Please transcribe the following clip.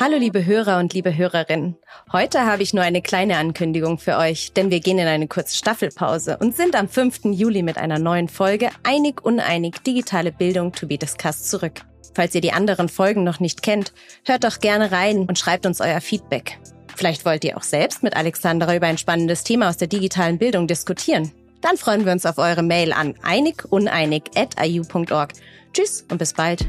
Hallo liebe Hörer und liebe Hörerinnen. Heute habe ich nur eine kleine Ankündigung für euch, denn wir gehen in eine kurze Staffelpause und sind am 5. Juli mit einer neuen Folge Einig Uneinig digitale Bildung to be discussed zurück. Falls ihr die anderen Folgen noch nicht kennt, hört doch gerne rein und schreibt uns euer Feedback. Vielleicht wollt ihr auch selbst mit Alexandra über ein spannendes Thema aus der digitalen Bildung diskutieren. Dann freuen wir uns auf eure Mail an einiguneinig.iu.org. Tschüss und bis bald.